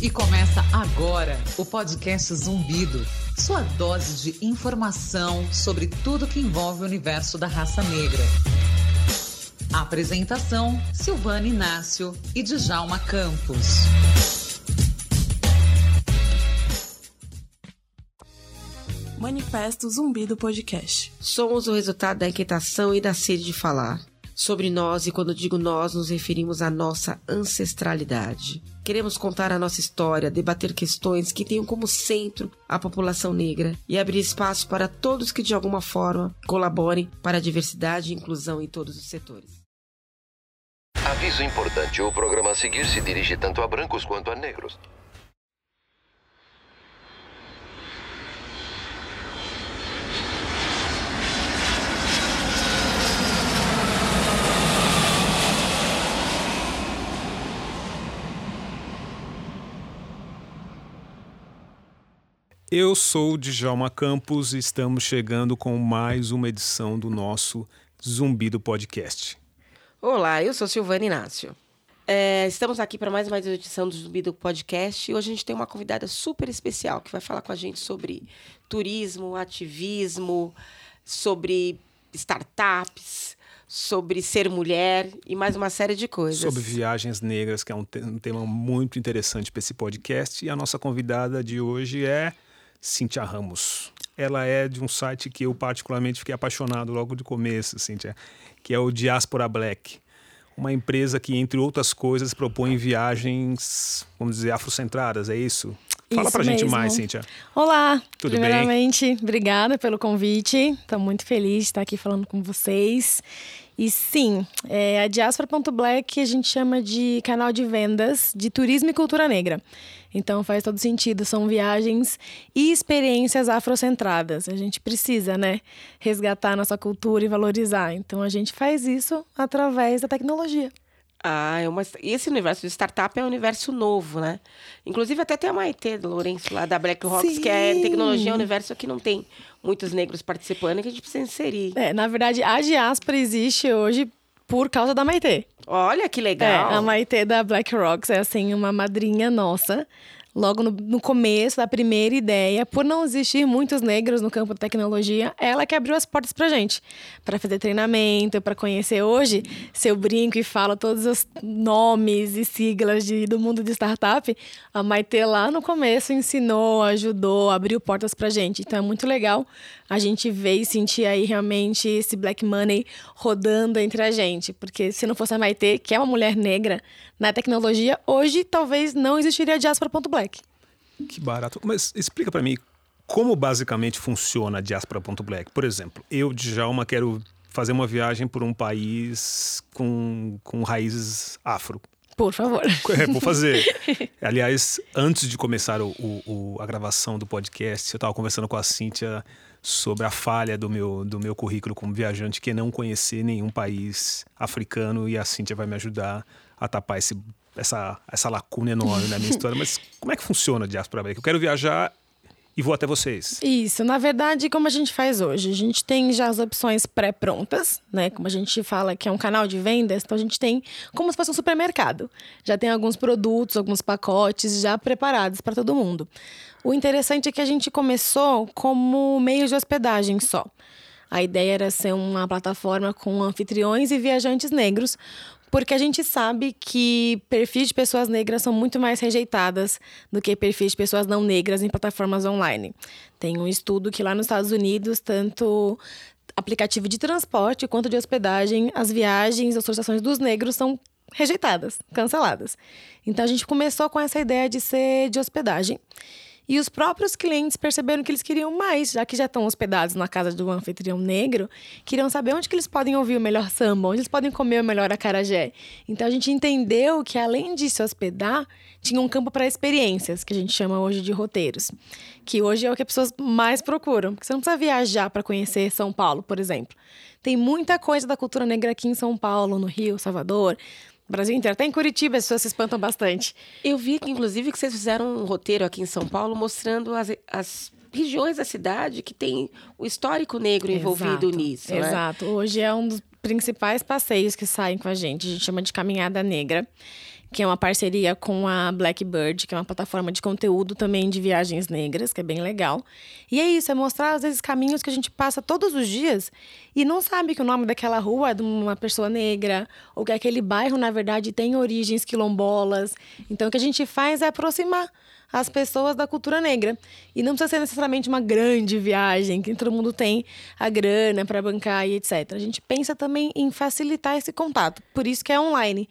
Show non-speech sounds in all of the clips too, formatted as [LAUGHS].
E começa agora o podcast Zumbido, sua dose de informação sobre tudo que envolve o universo da raça negra. apresentação: Silvana Inácio e Djalma Campos. Manifesto Zumbi do Podcast. Somos o resultado da inquietação e da sede de falar. Sobre nós, e quando digo nós, nos referimos à nossa ancestralidade. Queremos contar a nossa história, debater questões que tenham como centro a população negra e abrir espaço para todos que de alguma forma colaborem para a diversidade e inclusão em todos os setores. Aviso importante: o programa a seguir se dirige tanto a brancos quanto a negros. Eu sou o Djalma Campos e estamos chegando com mais uma edição do nosso Zumbi do Podcast. Olá, eu sou Silvana Inácio. É, estamos aqui para mais uma edição do Zumbi do Podcast e hoje a gente tem uma convidada super especial que vai falar com a gente sobre turismo, ativismo, sobre startups, sobre ser mulher e mais uma série de coisas. Sobre viagens negras, que é um, te um tema muito interessante para esse podcast. E a nossa convidada de hoje é Cíntia Ramos. Ela é de um site que eu particularmente fiquei apaixonado logo de começo, Cíntia, que é o Diaspora Black. Uma empresa que, entre outras coisas, propõe viagens, vamos dizer, afrocentradas, é isso? Fala Isso pra gente mesmo. mais, Cíntia. Olá, Tudo primeiramente, obrigada pelo convite. Estou muito feliz de estar aqui falando com vocês. E sim, é, a Diaspora.black a gente chama de canal de vendas de turismo e cultura negra. Então faz todo sentido, são viagens e experiências afrocentradas. A gente precisa, né, resgatar nossa cultura e valorizar. Então a gente faz isso através da tecnologia. Ah, é uma... esse universo de startup é um universo novo, né? Inclusive, até tem a Maitê do Lourenço lá da Black Rocks, que é Sim. tecnologia, é um universo que não tem muitos negros participando e que a gente precisa inserir. É, na verdade, a diáspora existe hoje por causa da Maitê. Olha que É, legal. a Maitê da Black Rocks é assim uma madrinha nossa. Logo no, no começo da primeira ideia, por não existir muitos negros no campo da tecnologia, ela que abriu as portas pra gente, para fazer treinamento, para conhecer hoje. Se eu brinco e falo todos os nomes e siglas de, do mundo de startup, a Maitê lá no começo ensinou, ajudou, abriu portas pra gente. Então é muito legal a gente ver e sentir aí realmente esse black money rodando entre a gente. Porque se não fosse a Maitê, que é uma mulher negra na tecnologia, hoje talvez não existiria a Diaspora.black. Que barato. Mas explica para mim como basicamente funciona a Diaspora.black. Por exemplo, eu, Djalma, quero fazer uma viagem por um país com, com raízes afro. Por favor. É, vou fazer. [LAUGHS] Aliás, antes de começar o, o- o- a gravação do podcast, eu estava conversando com a Cíntia sobre a falha do meu, do meu currículo como viajante, que é não conhecer nenhum país africano, e a Cíntia vai me ajudar a tapar esse, essa, essa lacuna enorme na minha história. Mas como é que funciona a Diaspora Black? Eu quero viajar e vou até vocês. Isso, na verdade, como a gente faz hoje? A gente tem já as opções pré-prontas, né? Como a gente fala que é um canal de vendas, então a gente tem como se fosse um supermercado. Já tem alguns produtos, alguns pacotes já preparados para todo mundo. O interessante é que a gente começou como meio de hospedagem só. A ideia era ser uma plataforma com anfitriões e viajantes negros, porque a gente sabe que perfis de pessoas negras são muito mais rejeitadas do que perfis de pessoas não negras em plataformas online. Tem um estudo que lá nos Estados Unidos, tanto aplicativo de transporte quanto de hospedagem, as viagens, as solicitações dos negros são rejeitadas, canceladas. Então a gente começou com essa ideia de ser de hospedagem. E os próprios clientes perceberam que eles queriam mais, já que já estão hospedados na casa um anfitrião negro, queriam saber onde que eles podem ouvir o melhor samba, onde eles podem comer o melhor acarajé. Então a gente entendeu que além de se hospedar, tinha um campo para experiências, que a gente chama hoje de roteiros, que hoje é o que as pessoas mais procuram, porque você não precisa viajar para conhecer São Paulo, por exemplo. Tem muita coisa da cultura negra aqui em São Paulo, no Rio, Salvador, Brasil inteiro. Até em Curitiba as pessoas se espantam bastante. Eu vi que, inclusive, que vocês fizeram um roteiro aqui em São Paulo mostrando as, as regiões da cidade que tem o histórico negro envolvido Exato, nisso. né? Exato. Hoje é um dos principais passeios que saem com a gente. A gente chama de caminhada negra. Que é uma parceria com a Blackbird, que é uma plataforma de conteúdo também de viagens negras, que é bem legal. E é isso, é mostrar às vezes caminhos que a gente passa todos os dias e não sabe que o nome daquela rua é de uma pessoa negra, ou que aquele bairro, na verdade, tem origens quilombolas. Então, o que a gente faz é aproximar as pessoas da cultura negra. E não precisa ser necessariamente uma grande viagem, que todo mundo tem a grana para bancar e etc. A gente pensa também em facilitar esse contato. Por isso que é online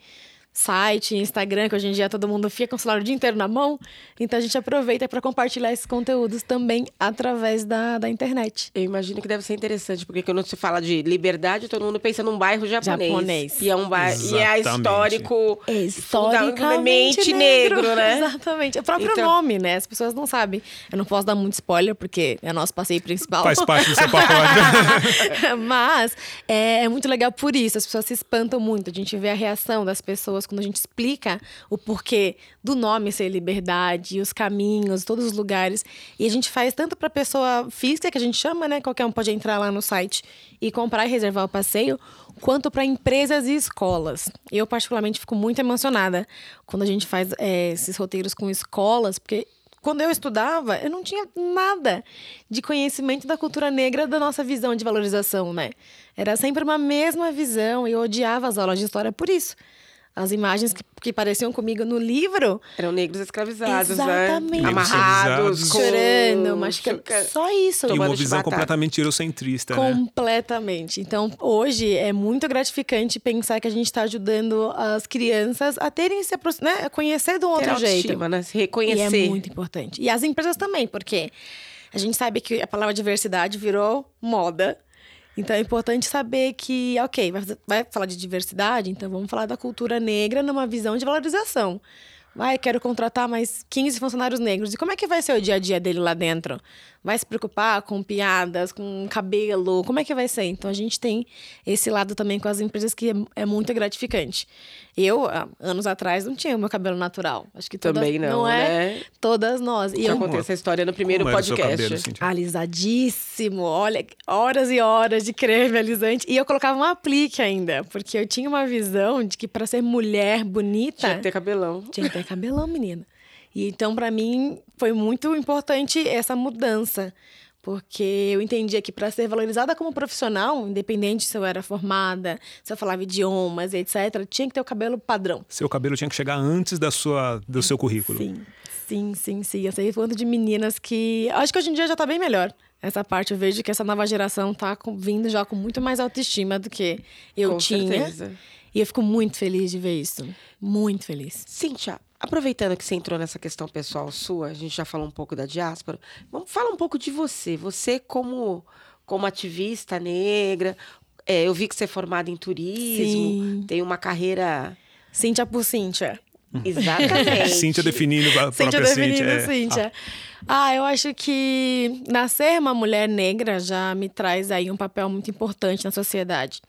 site, Instagram, que hoje em dia todo mundo fica com o celular o dia inteiro na mão. Então a gente aproveita para compartilhar esses conteúdos também através da, da internet. Eu imagino que deve ser interessante, porque quando se fala de liberdade, todo mundo pensa num bairro japonês. japonês. E é um bairro e é histórico, é historicamente negro, negro, né? [LAUGHS] Exatamente. É o próprio então... nome, né? As pessoas não sabem. Eu não posso dar muito spoiler, porque é nosso passeio principal. Faz parte do seu pacote. [LAUGHS] Mas é, é muito legal por isso. As pessoas se espantam muito. A gente vê a reação das pessoas quando a gente explica o porquê do nome ser liberdade, os caminhos, todos os lugares. E a gente faz tanto para pessoa física, que a gente chama, né? Qualquer um pode entrar lá no site e comprar e reservar o passeio, quanto para empresas e escolas. Eu, particularmente, fico muito emocionada quando a gente faz é, esses roteiros com escolas, porque quando eu estudava, eu não tinha nada de conhecimento da cultura negra, da nossa visão de valorização, né? Era sempre uma mesma visão e eu odiava as aulas de história por isso as imagens que, que pareciam comigo no livro. Eram negros escravizados, né? Exatamente. né? Amarrados, chorando, machucando. Só isso. E uma visão completamente eurocentrista, né? Completamente. Então, hoje é muito gratificante pensar que a gente está ajudando as crianças a terem se né? a conhecer de um outro jeito. Né? Se reconhecer. E é muito importante. E as empresas também, porque a gente sabe que a palavra diversidade virou moda. Então é importante saber que, ok, vai, vai falar de diversidade, então vamos falar da cultura negra numa visão de valorização. Vai, quero contratar mais 15 funcionários negros. E como é que vai ser o dia a dia dele lá dentro? Vai se preocupar com piadas, com cabelo? Como é que vai ser? Então a gente tem esse lado também com as empresas que é, é muito gratificante. Eu, anos atrás, não tinha o meu cabelo natural. Acho que todas, também não, não é né? todas nós. E eu contei essa história no primeiro Como podcast. Cabelo, Alisadíssimo. Olha, horas e horas de creme alisante. E eu colocava um aplique ainda, porque eu tinha uma visão de que para ser mulher bonita. Tinha que ter cabelão. Tinha que ter cabelão, menina. E então, para mim, foi muito importante essa mudança. Porque eu entendia que para ser valorizada como profissional, independente se eu era formada, se eu falava idiomas, etc., tinha que ter o cabelo padrão. Seu cabelo tinha que chegar antes da sua, do seu currículo. Sim, sim, sim, sim. Eu sei quanto de meninas que. Acho que hoje em dia já está bem melhor. Essa parte eu vejo que essa nova geração está vindo já com muito mais autoestima do que eu com tinha. Certeza. E eu fico muito feliz de ver isso. Muito feliz. Cíntia, Aproveitando que você entrou nessa questão pessoal sua, a gente já falou um pouco da diáspora. Vamos falar um pouco de você. Você como como ativista negra, é, eu vi que você é formada em turismo, Sim. tem uma carreira Cíntia por Cíntia. Exatamente. [LAUGHS] Cíntia definindo a Cíntia própria definindo Cíntia. é. Cíntia. Ah, eu acho que nascer uma mulher negra já me traz aí um papel muito importante na sociedade.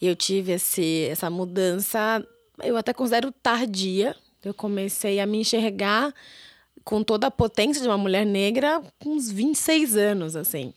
Eu tive esse, essa mudança, eu até considero tardia, eu comecei a me enxergar com toda a potência de uma mulher negra com uns 26 anos, assim.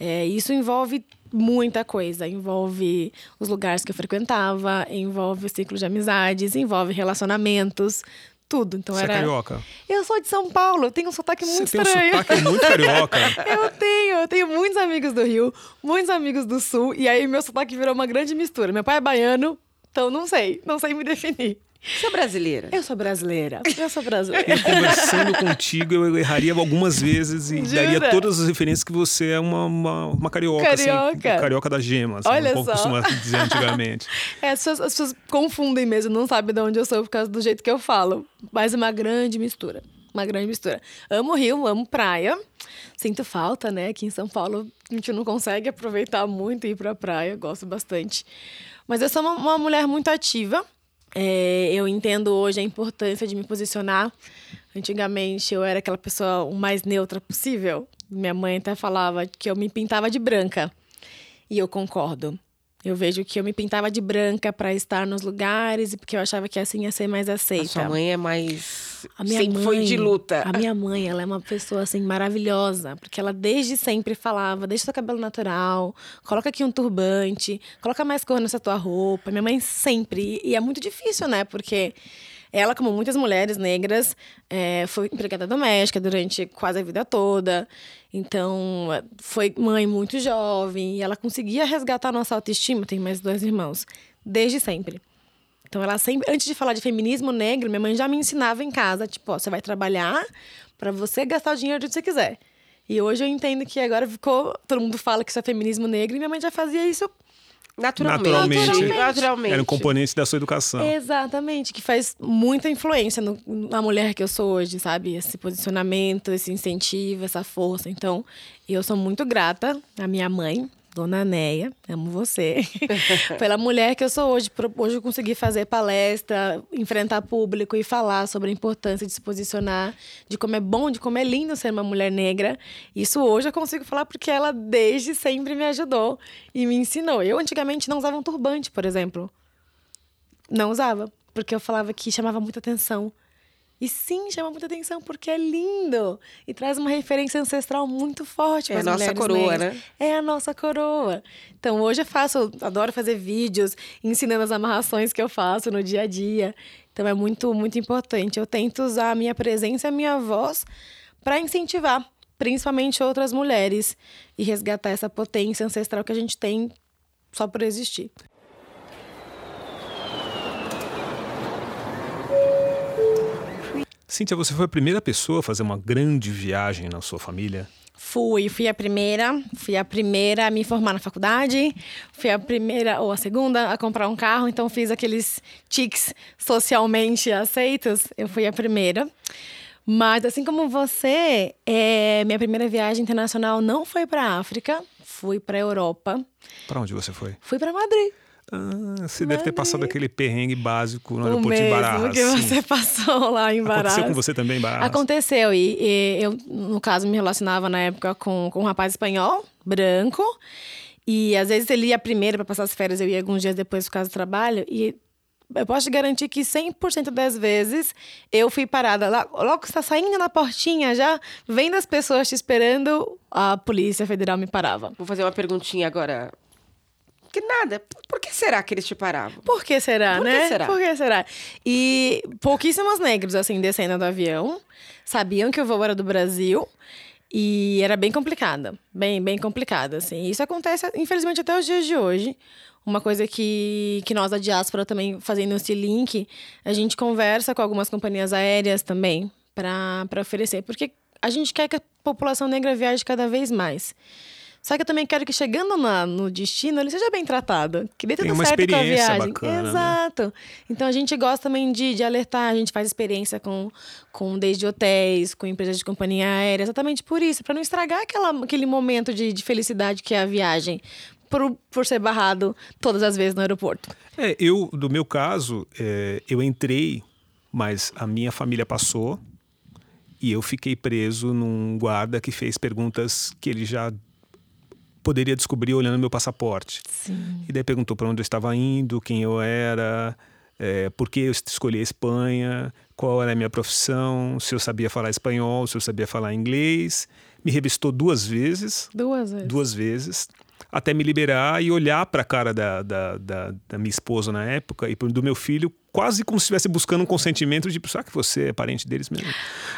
É, isso envolve muita coisa. Envolve os lugares que eu frequentava, envolve o ciclo de amizades, envolve relacionamentos, tudo. Então Você era. é carioca? Eu sou de São Paulo, eu tenho um sotaque muito Você tem um estranho. sotaque muito carioca. [LAUGHS] Eu tenho, eu tenho muitos amigos do Rio, muitos amigos do Sul, e aí meu sotaque virou uma grande mistura. Meu pai é baiano, então não sei, não sei me definir. Você é brasileira? Eu sou brasileira. Eu sou brasileira. E conversando contigo, eu erraria algumas vezes e Jura? daria todas as referências que você é uma, uma, uma carioca, assim, Carioca. carioca da gema, assim, Olha como só. costuma dizer antigamente. [LAUGHS] É, as, pessoas, as pessoas confundem mesmo, não sabem de onde eu sou por causa do jeito que eu falo. Mas é uma grande mistura. Uma grande mistura. Amo Rio, amo praia. Sinto falta, né? Aqui em São Paulo a gente não consegue aproveitar muito e ir pra praia. Gosto bastante. Mas eu sou uma, uma mulher muito ativa. É, eu entendo hoje a importância de me posicionar. Antigamente eu era aquela pessoa o mais neutra possível. Minha mãe até falava que eu me pintava de branca. E eu concordo. Eu vejo que eu me pintava de branca para estar nos lugares e porque eu achava que assim ia ser mais aceita. A sua mãe é mais. A minha sempre mãe, foi de luta. A minha mãe, ela é uma pessoa assim maravilhosa, porque ela desde sempre falava: deixa seu cabelo natural, coloca aqui um turbante, coloca mais cor nessa tua roupa. Minha mãe sempre. E é muito difícil, né? Porque Ela, como muitas mulheres negras, é, foi empregada doméstica durante quase a vida toda. Então, foi mãe muito jovem e ela conseguia resgatar nossa autoestima. Tem mais dois irmãos, desde sempre. Então, ela sempre, antes de falar de feminismo negro, minha mãe já me ensinava em casa, tipo, ó, você vai trabalhar para você gastar o dinheiro onde você quiser. E hoje eu entendo que agora ficou, todo mundo fala que isso é feminismo negro e minha mãe já fazia isso Naturalmente. Naturalmente. Naturalmente. Era um componente da sua educação. Exatamente, que faz muita influência no- na mulher que eu sou hoje, sabe? Esse posicionamento, esse incentivo, essa força. Então, eu sou muito grata à minha mãe, Dona Neia, amo você, [LAUGHS] pela mulher que eu sou hoje. Hoje eu consegui fazer palestra, enfrentar público e falar sobre a importância de se posicionar, de como é bom, de como é lindo ser uma mulher negra. Isso hoje eu consigo falar porque ela desde sempre me ajudou e me ensinou. Eu antigamente não usava um turbante, por exemplo. Não usava, porque eu falava que chamava muita atenção. E sim, chama muita atenção porque é lindo e traz uma referência ancestral muito forte É para a as nossa coroa, negras. né? É a nossa coroa. Então hoje eu faço, adoro fazer vídeos ensinando as amarrações que eu faço no dia a dia. Então é muito, muito importante. Eu tento usar a minha presença a minha voz para incentivar, principalmente outras mulheres, e resgatar essa potência ancestral que a gente tem só por existir. Cíntia, você foi a primeira pessoa a fazer uma grande viagem na sua família? Fui, fui a primeira, fui a primeira a me formar na faculdade, fui a primeira ou a segunda a comprar um carro, então fiz aqueles tics socialmente aceitos, eu fui a primeira. Mas assim como você, é, minha primeira viagem internacional não foi para a África, fui para a Europa, Para onde você foi? fui para Madrid. Ah, você deve ter passado aquele perrengue básico no o aeroporto de mesmo Barajas. que você [LAUGHS] passou lá em Barajas. Aconteceu com você também, em Barajas? Aconteceu, e, e eu, no caso, me relacionava na época com, com um rapaz espanhol, branco, e às vezes ele ia primeiro para passar as férias, eu ia alguns dias depois por causa do trabalho, e eu posso te garantir que 100% das vezes eu fui parada lá, logo que está saindo na portinha já, vendo as pessoas te esperando, a Polícia Federal me parava. Vou fazer uma perguntinha agora. Que nada. Por que será que eles te paravam? Por que será, Por que né? será? Por que será? E pouquíssimos negros, assim, descendo do avião, sabiam que o voo era do Brasil e era bem complicada. Bem, bem complicada, assim. Isso acontece, infelizmente, até os dias de hoje. Uma coisa que, que nós da diáspora também, fazendo esse link, a gente conversa com algumas companhias aéreas também para oferecer. Porque a gente quer que a população negra viaje cada vez mais. Só que eu também quero que chegando na- no destino ele seja bem tratado. Que dê tudo Tenha uma certo com a viagem. bacana, né? Exato. Então a gente gosta também de, de alertar, a gente faz experiência com, com desde hotéis, com empresas de companhia aérea, exatamente por isso, para não estragar aquela, aquele momento de, de felicidade que é a viagem. Por, por ser barrado todas as vezes no aeroporto. É, eu, do meu caso, é, eu entrei, mas a minha família passou e eu fiquei preso num guarda que fez perguntas que ele já poderia descobrir olhando meu passaporte. E daí perguntou para onde eu estava indo, quem eu era, é, por que eu escolhi a Espanha, qual era a minha profissão, se eu sabia falar espanhol, se eu sabia falar inglês. Me revistou duas vezes Duas vezes. duas vezes até me liberar e olhar para a cara da, da, da, da minha esposa na época e do meu filho quase como se estivesse buscando um consentimento de será que você é parente deles mesmo?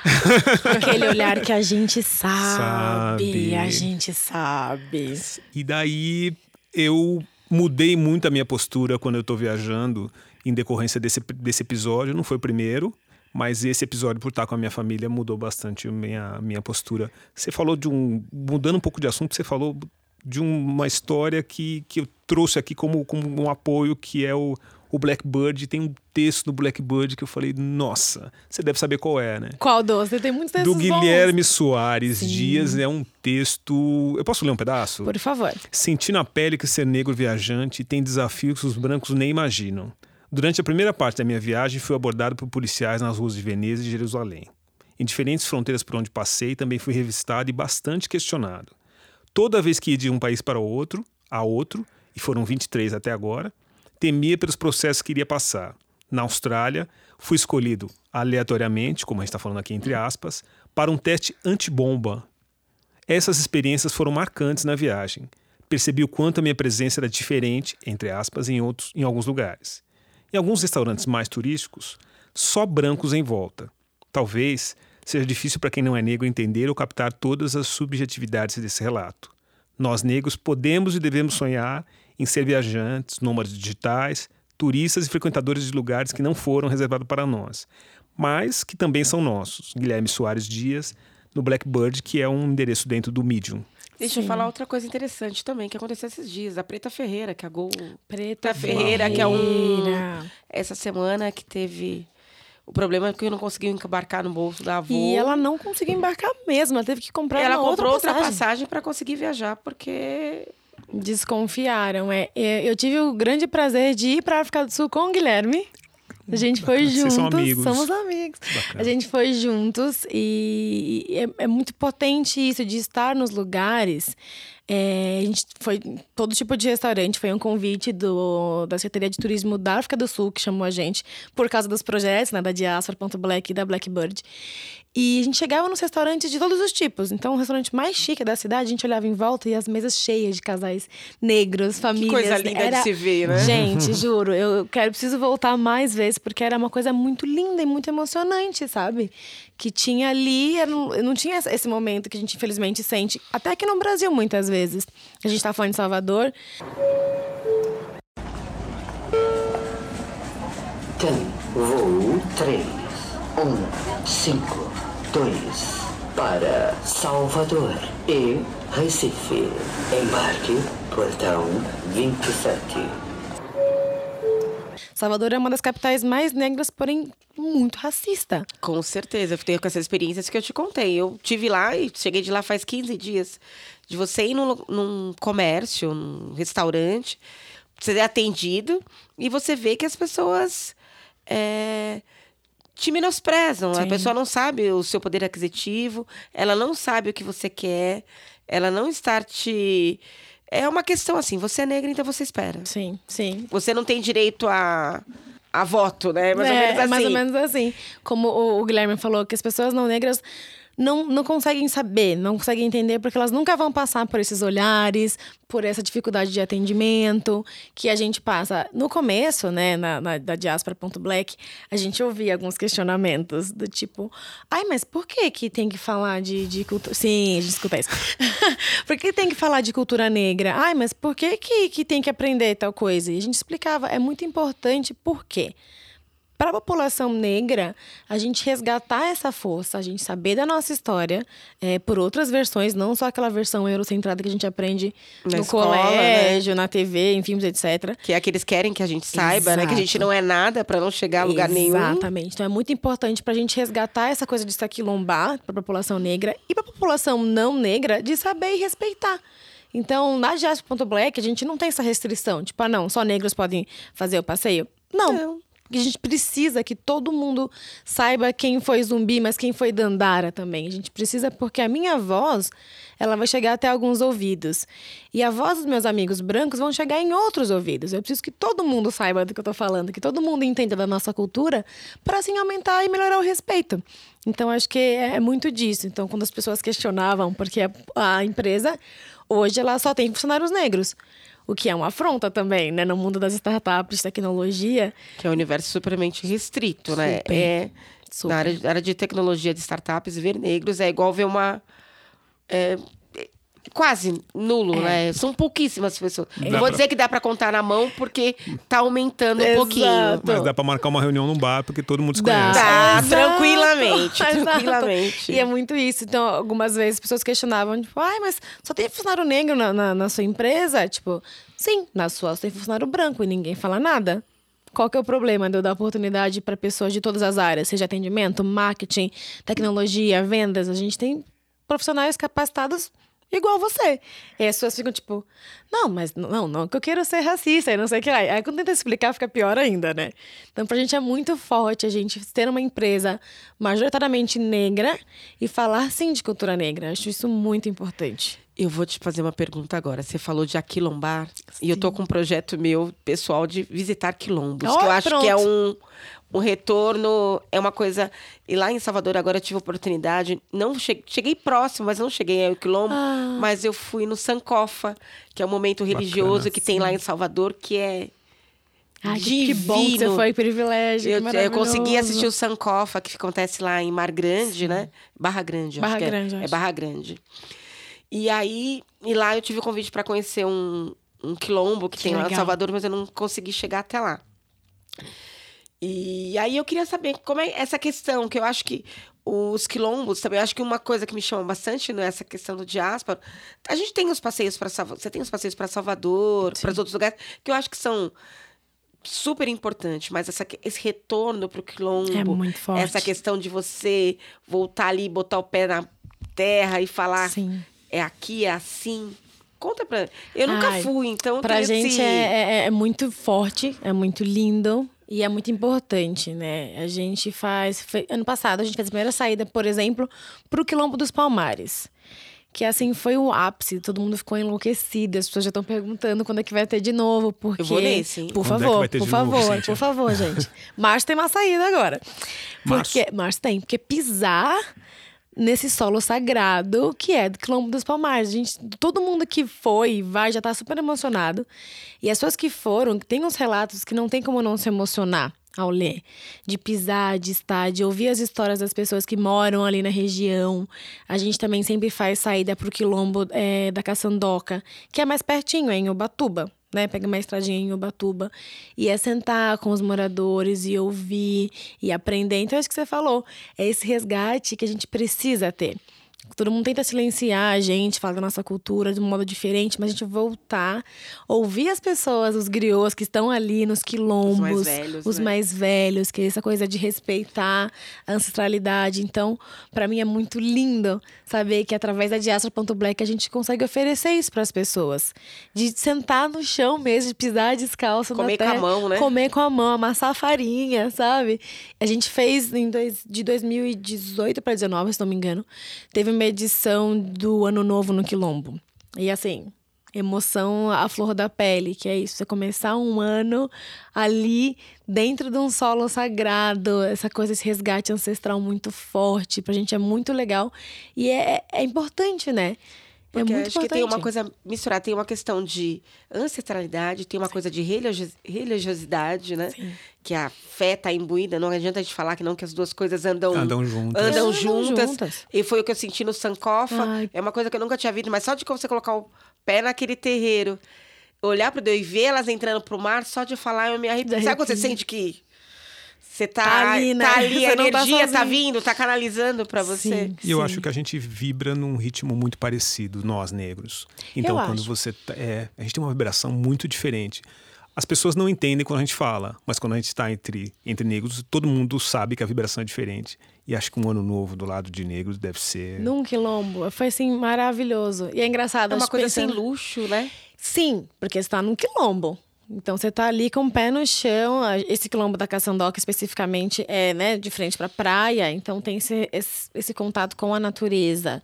[LAUGHS] Aquele olhar que a gente sabe, Sabe. a gente sabe. E daí eu mudei muito a minha postura quando eu estou viajando em decorrência desse, desse episódio. Não foi o primeiro, mas esse episódio, por estar com a minha família, mudou bastante a minha, minha postura. Você falou de um. Mudando um pouco de assunto, você falou de uma história que, que eu trouxe aqui como, como um apoio, que é o, o Blackbird. Tem um texto no Blackbird que eu falei, nossa, você deve saber qual é, né? Qual doce? Tem muitos textos Do bons. Guilherme Soares Dias é um texto. Eu posso ler um pedaço? Por favor. Senti na pele que ser negro viajante tem desafios que os brancos nem imaginam. Durante a primeira parte da minha viagem, fui abordado por policiais nas ruas de Veneza e Jerusalém. Em diferentes fronteiras por onde passei, também fui revistado e bastante questionado. Toda vez que ia de um país para outro, a outro, e foram 23 até agora, temia pelos processos que iria passar. Na Austrália, fui escolhido aleatoriamente, como a gente está falando aqui entre aspas, para um teste antibomba essas experiências foram marcantes na viagem. Percebi o quanto a minha presença era diferente, entre aspas, em, outros, em alguns lugares. Em alguns restaurantes mais turísticos, só brancos em volta. Talvez seja difícil para quem não é negro entender ou captar todas as subjetividades desse relato. Nós negros podemos e devemos sonhar em ser viajantes, nômades digitais, turistas e frequentadores de lugares que não foram reservados para nós, mas que também são nossos. Guilherme Soares Dias, no Blackbird, que é um endereço dentro do Medium. Deixa Sim. eu falar outra coisa interessante também, que aconteceu esses dias. A Preta Ferreira, que é a Gol... Preta Ferreira, que é um... Essa semana que teve... O problema é que eu não consegui embarcar no bolso da avó. E ela não conseguiu embarcar mesmo, ela teve que comprar ela outra comprou passagem. outra passagem para conseguir viajar, porque desconfiaram. É, eu tive o grande prazer de ir para a África do Sul com o Guilherme. A gente foi Vocês juntos. São amigos. Somos amigos. Bacana. A gente foi juntos e é, é muito potente isso de estar nos lugares é, a gente foi todo tipo de restaurante, foi um convite do, da Secretaria de Turismo da África do Sul que chamou a gente por causa dos projetos, né, da Diaspora.black e da Blackbird. E a gente chegava nos restaurantes de todos os tipos. Então, o restaurante mais chique da cidade, a gente olhava em volta e as mesas cheias de casais negros, famílias. Que coisa linda era... de se ver, né? Gente, [LAUGHS] juro, eu quero preciso voltar mais vezes porque era uma coisa muito linda e muito emocionante, sabe? Que tinha ali, não, não tinha esse momento que a gente infelizmente sente, até aqui no Brasil muitas vezes. A gente tá falando de Salvador. Tem voo 3, 1, 5 2 para Salvador e Recife. Embarque, portão 27. Salvador é uma das capitais mais negras, porém muito racista. Com certeza, eu tenho com essas experiências que eu te contei. Eu tive lá e cheguei de lá faz 15 dias. De você ir num, num comércio, num restaurante, ser atendido e você vê que as pessoas é, te menosprezam. Sim. A pessoa não sabe o seu poder aquisitivo, ela não sabe o que você quer, ela não está te. É uma questão assim, você é negra, então você espera. Sim, sim. Você não tem direito a, a voto, né? Mais é, ou menos assim. Mais ou menos assim. Como o, o Guilherme falou, que as pessoas não negras não, não conseguem saber, não conseguem entender, porque elas nunca vão passar por esses olhares, por essa dificuldade de atendimento que a gente passa. No começo, né, na, na da Diaspora.black, a gente ouvia alguns questionamentos do tipo: ai, mas por que que tem que falar de, de cultura. Sim, a gente escuta isso. [LAUGHS] por que tem que falar de cultura negra? Ai, mas por que, que, que tem que aprender tal coisa? E a gente explicava: é muito importante por quê? Para a população negra, a gente resgatar essa força, a gente saber da nossa história é, por outras versões, não só aquela versão eurocentrada que a gente aprende na no escola, colégio, né? na TV, em filmes, etc. Que é que eles querem que a gente saiba, Exato. né? Que a gente não é nada para não chegar a lugar Exatamente. nenhum. Exatamente. Então é muito importante para a gente resgatar essa coisa de se aquilombar para a população negra e para a população não negra de saber e respeitar. Então, na Jasper.black, a gente não tem essa restrição. Tipo, ah, não, só negros podem fazer o passeio. Não. não. Porque a gente precisa que todo mundo saiba quem foi zumbi, mas quem foi Dandara também. A gente precisa porque a minha voz, ela vai chegar até alguns ouvidos. E a voz dos meus amigos brancos vão chegar em outros ouvidos. Eu preciso que todo mundo saiba do que eu tô falando, que todo mundo entenda da nossa cultura, para assim aumentar e melhorar o respeito. Então acho que é muito disso. Então quando as pessoas questionavam porque a, a empresa hoje ela só tem funcionários negros o que é uma afronta também, né? No mundo das startups, tecnologia. Que é um universo supermente restrito, né? Super. É, Super. Na área, área de tecnologia de startups, ver negros é igual ver uma. É, quase nulo, é. né? São pouquíssimas pessoas. É. Não vou dizer que dá para contar na mão, porque tá aumentando um pouquinho. Mas dá para marcar uma reunião num bar, porque todo mundo se dá. conhece. Dá, tranquilamente, tranquilamente. E é muito isso. Então, algumas vezes as pessoas questionavam, tipo, ai, mas só tem funcionário negro na, na, na sua empresa? Tipo, sim, na sua só tem funcionário branco e ninguém fala nada. Qual que é o problema de eu dar oportunidade para pessoas de todas as áreas, seja atendimento, marketing, tecnologia, vendas? A gente tem profissionais capacitados igual você. E as pessoas ficam tipo, não, mas não, não, que eu quero ser racista e não sei o que lá. Aí quando tenta explicar, fica pior ainda, né? Então, pra gente é muito forte a gente ter uma empresa majoritariamente negra e falar sim de cultura negra. Acho isso muito importante. Eu vou te fazer uma pergunta agora. Você falou de aquilombar sim. e eu tô com um projeto meu pessoal de visitar quilombos, oh, que eu acho pronto. que é um o retorno é uma coisa. E lá em Salvador agora eu tive oportunidade. Não cheguei, cheguei próximo, mas não cheguei ao quilombo. Ah. Mas eu fui no Sankofa, que é um momento religioso Bacana, que sim. tem lá em Salvador, que é Ai, que, divino. que bom que você foi, privilégio. Eu, que eu consegui assistir o Sankofa, que acontece lá em Mar Grande, né? Barra Grande, Barra acho que Grande, eu é. É acho. Barra Grande. E aí, e lá eu tive o convite para conhecer um, um quilombo que, Que tem lá em legal. Salvador, mas eu não consegui chegar até lá. E aí eu queria saber como é essa questão, que eu acho que os quilombos também, eu acho que uma coisa que me chama bastante nessa questão do diáspora, a gente tem os passeios para Salvador, você tem os passeios para Salvador, para os outros lugares, que eu acho que são super importantes, mas essa, esse retorno para o quilombo, É muito forte. essa questão de você voltar ali, botar o pé na terra e falar Sim. é aqui, é assim. Conta pra. Eu nunca Ai, fui, então. Pra gente esse- é, é- é muito forte, é muito lindo e é muito importante, né? A gente faz. ano passado a gente fez a primeira saída, por exemplo, pro Quilombo dos Palmares. Que assim foi o ápice, todo mundo ficou enlouquecido. As pessoas já estão perguntando quando é que vai ter de novo. Porque, Eu vou nesse, hein? Por Quando é que favor, vai ter por de novo, favor, Cíntia? por favor, gente. Março tem uma saída agora. Março? Porque, março tem, porque pisar nesse solo sagrado que é do Quilombo dos Palmares. Gente, todo mundo que foi e vai já tá super emocionado. E as pessoas que foram, tem uns relatos que não tem como não se emocionar ao ler. De pisar, de estar, de ouvir as histórias das pessoas que moram ali na região. A gente também sempre faz saída pro Quilombo é, da Caçandoca, que é mais pertinho, é em Ubatuba. Né, pega uma estradinha em Ubatuba e é sentar com os moradores e ouvir e aprender. Então, é isso que você falou. É esse resgate que a gente precisa ter. Todo mundo tenta silenciar a gente, falar da nossa cultura de um modo diferente, mas a gente voltar, ouvir as pessoas, os griots que estão ali nos quilombos, Os mais velhos, os né? mais velhos, que é essa coisa de respeitar a ancestralidade. Então, para mim é muito lindo saber que através da Diáspora.black a gente consegue oferecer isso para as pessoas. De sentar no chão mesmo, de pisar descalço Comer na com a terra, mão, né? Comer com a mão, amassar farinha, sabe? A gente fez em dois, de 2018 para 2019, se não me engano, teve uma edição do Ano Novo no Quilombo. E assim, emoção à flor da pele, que é isso, você começar um ano ali dentro de um solo sagrado, essa coisa, esse resgate ancestral muito forte, pra gente é muito legal e é, é importante, né? É Porque muito acho importante. que tem uma coisa misturada, tem uma questão de ancestralidade, tem uma coisa de religio- religiosidade, né? Que a fé tá imbuída, não adianta a gente falar que não, que as duas coisas andam, Andam juntas. andam juntas. juntas. E foi o que eu senti no Sankofa. Ai. É uma coisa que eu nunca tinha visto, mas só de você colocar o pé naquele terreiro, olhar pro Deus e ver elas entrando pro mar, só de falar eu me arrepio. Sabe quando você sente que você tá, Tá ali, né? tá ali, [LAUGHS] a tá energia tá sozinho. vindo, tá canalizando pra você. Sim, E eu sim. acho que a gente vibra num ritmo muito parecido, nós negros. Então, Eu quando acho. você. tá- É, a gente tem uma vibração muito diferente. As pessoas não entendem quando a gente fala, mas quando a gente está entre, entre negros, todo mundo sabe que a vibração é diferente. E acho que um ano novo do lado de negros deve ser. Num quilombo. Foi assim, maravilhoso. E é engraçado. É uma coisa pensando- sem luxo, né? Sim, porque você tá num quilombo. Então você tá ali com o pé no chão. Esse quilombo da Caçandoca especificamente é, né, de frente pra praia, então tem esse, esse, esse contato com a natureza.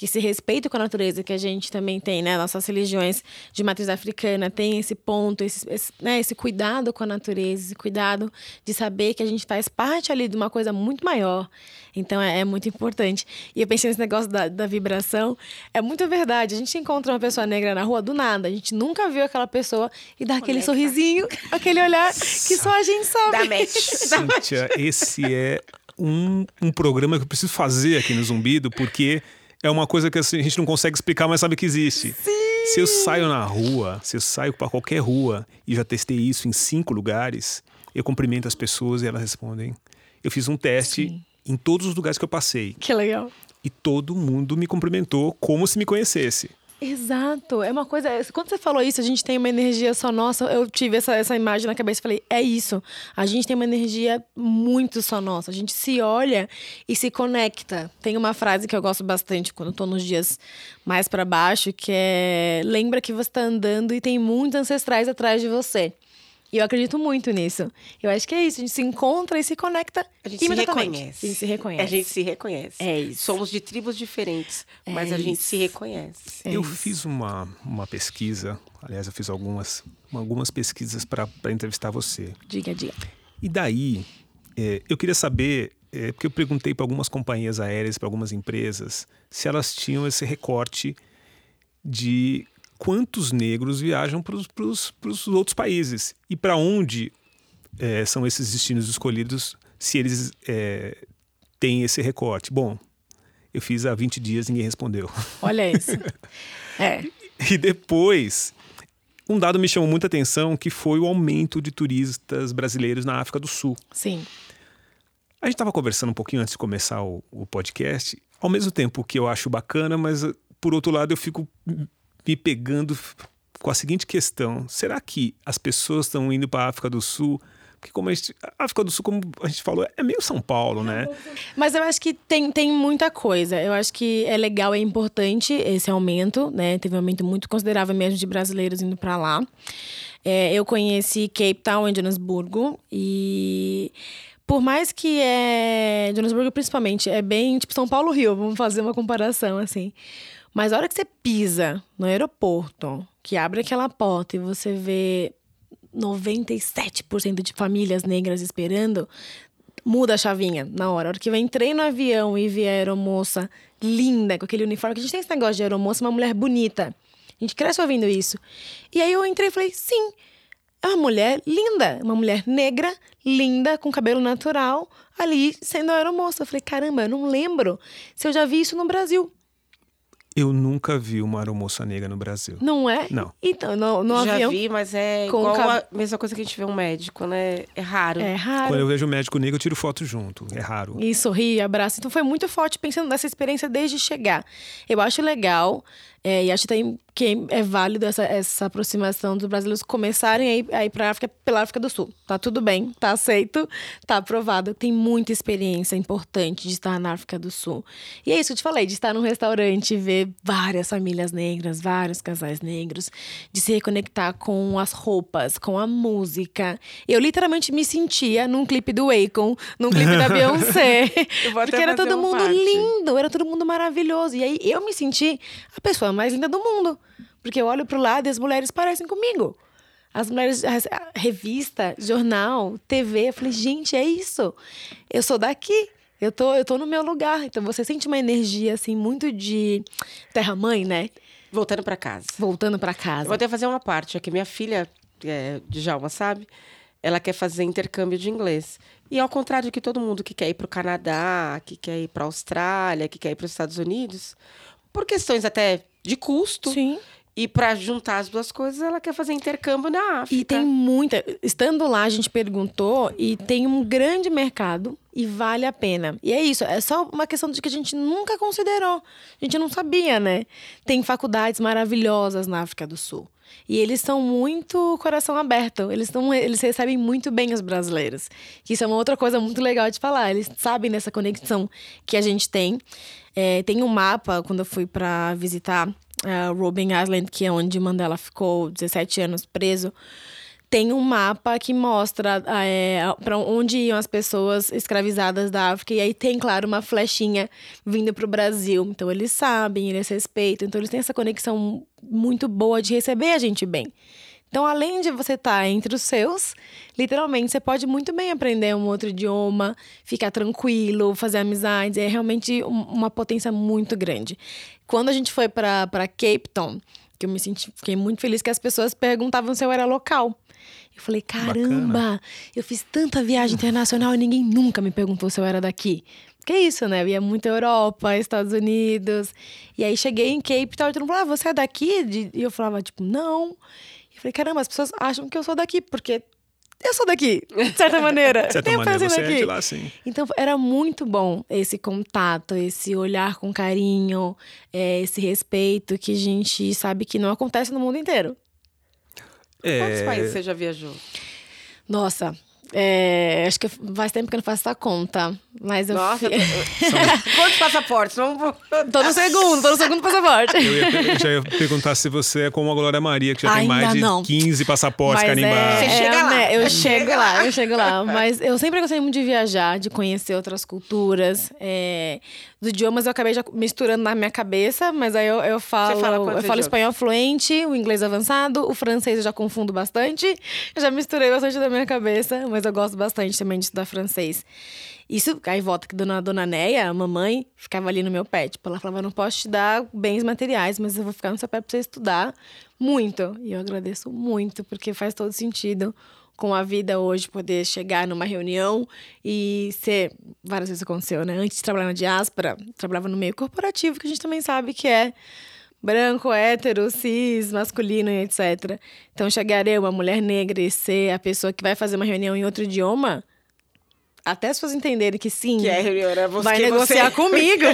Que esse respeito com a natureza que a gente também tem, né? Nossas religiões de matriz africana tem esse ponto, esse, esse, né, esse cuidado com a natureza, esse cuidado de saber que a gente faz parte ali de uma coisa muito maior. Então é, é muito importante. E eu pensei nesse negócio da, da vibração, é muito verdade. A gente encontra uma pessoa negra na rua do nada, a gente nunca viu aquela pessoa e dá aquele Conecta. sorrisinho, [LAUGHS] aquele olhar que só a gente sabe. Da match. [LAUGHS] Cíntia, esse é um, um programa que eu preciso fazer aqui no Zumbido, porque é uma coisa que assim, a gente não consegue explicar, mas sabe que existe. Se eu saio na rua, se eu saio para qualquer rua, e já testei isso em cinco lugares, eu cumprimento as pessoas e elas respondem. Eu fiz um teste Sim. em todos os lugares que eu passei. Que legal. E todo mundo me cumprimentou como se me conhecesse. Exato, é uma coisa. Quando você falou isso, a gente tem uma energia só nossa. Eu tive essa, essa imagem na cabeça e falei: é isso. A gente tem uma energia muito só nossa. A gente se olha e se conecta. Tem uma frase que eu gosto bastante quando tô nos dias mais para baixo, que é: lembra que você tá andando e tem muitos ancestrais atrás de você. E eu acredito muito nisso. Eu acho que é isso. A gente se encontra e se conecta A gente se reconhece. A gente se reconhece. A gente se reconhece. É isso. Somos de tribos diferentes, mas É a gente isso. se reconhece. É eu isso. fiz uma, uma pesquisa, aliás, eu fiz algumas, algumas pesquisas para entrevistar você. Diga, diga. E daí, é, eu queria saber, é, porque eu perguntei para algumas companhias aéreas, para algumas empresas, se elas tinham esse recorte de quantos negros viajam para os outros países e para onde é, são esses destinos escolhidos se eles é, têm esse recorte. Bom, eu fiz há 20 dias ninguém respondeu. Olha [LAUGHS] isso. É. E depois, um dado me chamou muita atenção que foi o aumento de turistas brasileiros na África do Sul. Sim. A gente estava conversando um pouquinho antes de começar o, o, podcast, ao mesmo tempo que eu acho bacana, mas por outro lado eu fico me pegando com a seguinte questão: será que as pessoas estão indo para a África do Sul? Porque como a, gente, a África do Sul, como a gente falou, é meio São Paulo, né? Mas eu acho que tem, tem muita coisa. Eu acho que é legal, é importante esse aumento, né? Teve um aumento muito considerável mesmo de brasileiros indo para lá. É, eu conheci Cape Town em Joanesburgo e por mais que é Joanesburgo principalmente é bem tipo São Paulo Rio, vamos fazer uma comparação assim. Mas a hora que você pisa no aeroporto, que abre aquela porta e você vê 97% de famílias negras esperando, muda a chavinha na hora. A hora que eu entrei no avião e vi a aeromoça linda, com aquele uniforme, que a gente tem esse negócio de aeromoça, uma mulher bonita. A gente cresce ouvindo isso. E aí eu entrei e falei, sim, é uma mulher linda, uma mulher negra, linda, com cabelo natural, ali sendo aeromoça. Eu falei, caramba, eu não lembro se eu já vi isso no Brasil. Eu nunca vi uma aeromoça negra no Brasil. Não é? Não. Então, no, no Já avião. vi, mas é Com igual cab- a mesma coisa que a gente vê um médico, né? É raro. É raro. Quando eu vejo um médico negro, eu tiro foto junto. É raro. E sorri, abraça. Então foi muito forte pensando nessa experiência desde chegar. Eu acho legal é, e acho também que é válido essa, essa aproximação dos brasileiros começarem a ir, a ir para a África pela África do Sul. Tá tudo bem, tá aceito, tá aprovado. Tem muita experiência importante de estar na África do Sul. E é isso que eu te falei, de estar num restaurante e ver várias famílias negras, vários casais negros, de se reconectar com as roupas, com a música. Eu literalmente me sentia num clipe do Akon, num clipe da [LAUGHS] Beyoncé. Porque era todo um mundo parte. lindo, era todo mundo maravilhoso. E aí eu me senti a pessoa mais linda do mundo. Porque eu olho pro lado e as mulheres parecem comigo. As mulheres, revista, jornal, TV, eu falei, gente, é isso. Eu sou daqui. Eu tô, eu tô no meu lugar. Então você sente uma energia, assim, muito de terra-mãe, né? Voltando pra casa. Voltando pra Eu casa. vou até fazer uma parte, é que minha filha, é, Djalma, sabe? Ela quer fazer intercâmbio de inglês. E ao contrário que todo mundo que quer ir para o Canadá, que quer ir para a Austrália, que quer ir para os Estados Unidos, por questões até de custo, Sim. e para juntar as duas coisas, ela quer fazer intercâmbio na África. E tem muita. Estando lá, a gente perguntou e tem um grande mercado e vale a pena. E é isso, é só uma questão de que a gente nunca considerou. A gente não sabia, né? Tem faculdades maravilhosas na África do Sul. E eles são muito coração aberto. Eles, tão, eles recebem muito bem os brasileiros. Que isso é uma outra coisa muito legal de falar. Eles sabem dessa conexão que a gente tem. É, tem um mapa, quando eu fui para visitar uh, Robben Island, que é onde Mandela ficou 17 anos preso tem um mapa que mostra é, para onde iam as pessoas escravizadas da África. E aí tem, claro, uma flechinha vindo para o Brasil. Então eles sabem, eles respeitam. Então eles têm essa conexão muito boa de receber a gente bem. Então, além de você estar entre os seus, literalmente você pode muito bem aprender um outro idioma, ficar tranquilo, fazer amizades. É realmente um- uma potência muito grande. Quando a gente foi para Cape Town, que eu me senti, fiquei muito feliz que as pessoas perguntavam se eu era local. Eu falei, caramba, Bacana. eu fiz tanta viagem internacional e ninguém nunca me perguntou se eu era daqui. Que isso, né? Eu ia muito à Europa, Estados Unidos. E aí cheguei em Cape Town e todo mundo falou, ah, você é daqui? E eu falava, tipo, não. Eu falei, caramba, as pessoas acham que eu sou daqui, porque eu sou daqui, de certa [LAUGHS] maneira. De certa Tem maneira, você é aqui. de lá, sim. Então era muito bom esse contato, esse olhar com carinho, é, esse respeito que a gente sabe que não acontece no mundo inteiro. Quantos É, países você já viajou? Nossa, é, acho que faz tempo que eu não faço essa conta. Mas eu Nossa, fi- [LAUGHS] quantos passaportes? Vamos... tô no segundo, tô no segundo passaporte. eu, ia, eu já ia perguntar se você é como a Glória Maria, que já tem Ainda mais de não. 15 passaportes Mas carimbados. é, Você chega é, lá. né, Eu Chega chego lá, eu chego lá. Mas eu sempre gostei muito de viajar, de conhecer outras culturas. É, dos idiomas eu acabei já misturando na minha cabeça, mas aí eu, eu falo. eu falo idiomas? espanhol fluente, o inglês avançado, o francês eu já confundo bastante. Eu já misturei bastante da minha cabeça, mas eu gosto bastante também de estudar francês. Isso, aí volta que dona, dona Neia, a mamãe, ficava ali no meu pé. Tipo, ela falava, não posso te dar bens materiais, mas eu vou ficar no seu pé pra você estudar muito. E eu agradeço muito, porque faz todo sentido com a vida hoje, poder chegar numa reunião e ser. Várias vezes aconteceu, né? Antes de trabalhar na diáspora, trabalhava no meio corporativo, que a gente também sabe que é branco, hétero, cis, masculino e etc. Então, chegar eu, uma mulher negra, e ser a pessoa que vai fazer uma reunião em outro idioma, até as pessoas entenderem que sim, Que é você- vai negociar você- [LAUGHS] comigo.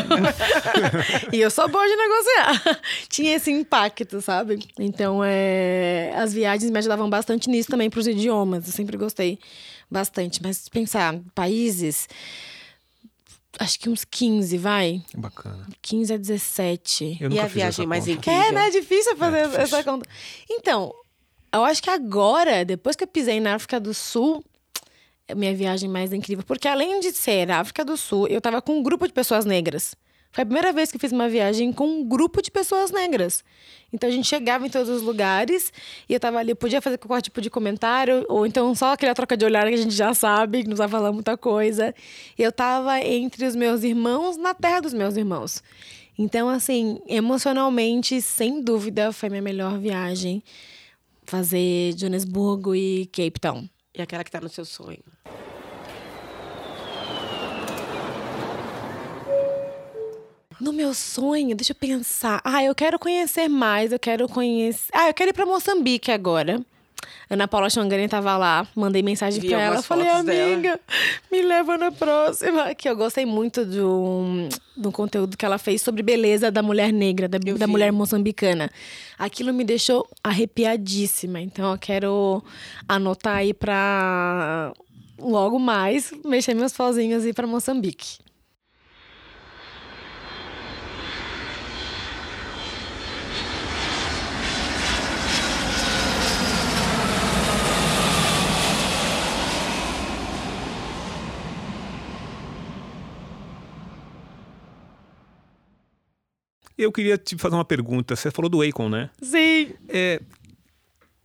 e eu sou boa de negociar. [LAUGHS] Tinha esse impacto, sabe? Então, é... as viagens me ajudavam bastante nisso também para os idiomas. Eu sempre gostei bastante. Mas pensar, países. Acho que uns 15, vai. Bacana. 15 a 17. Eu E nunca a fiz viagem essa mais conta. incrível? É, né? É difícil fazer É difícil. essa conta. Então, eu acho que agora, depois que eu pisei na África do Sul, é minha viagem mais incrível. Porque além de ser a África do Sul, eu tava com um grupo de pessoas negras. Foi a primeira vez que fiz uma viagem com um grupo de pessoas negras. Então a gente chegava em todos os lugares e eu tava ali, eu podia fazer qualquer tipo de comentário, ou então só aquela troca de olhar que a gente já sabe, que não vai falar muita coisa. E eu tava entre os meus irmãos, na terra dos meus irmãos. Então, assim, emocionalmente, sem dúvida, foi minha melhor viagem fazer Joanesburgo e Cape Town. E aquela que tá no seu sonho. No meu sonho, deixa eu pensar. Ah, eu quero conhecer mais, eu quero conhecer. Ah, eu quero ir pra Moçambique agora. Ana Paula Xangani tava lá, mandei mensagem Vi pra ela. Falei, fotos dela. amiga, me leva na próxima. Que eu gostei muito do, do conteúdo que ela fez sobre beleza da mulher negra, da, da mulher moçambicana. Aquilo me deixou arrepiadíssima. Então eu quero anotar aí pra logo mais mexer meus pauzinhos e ir pra Moçambique. Eu queria te fazer uma pergunta. Você falou do Akon, né? Sim. É,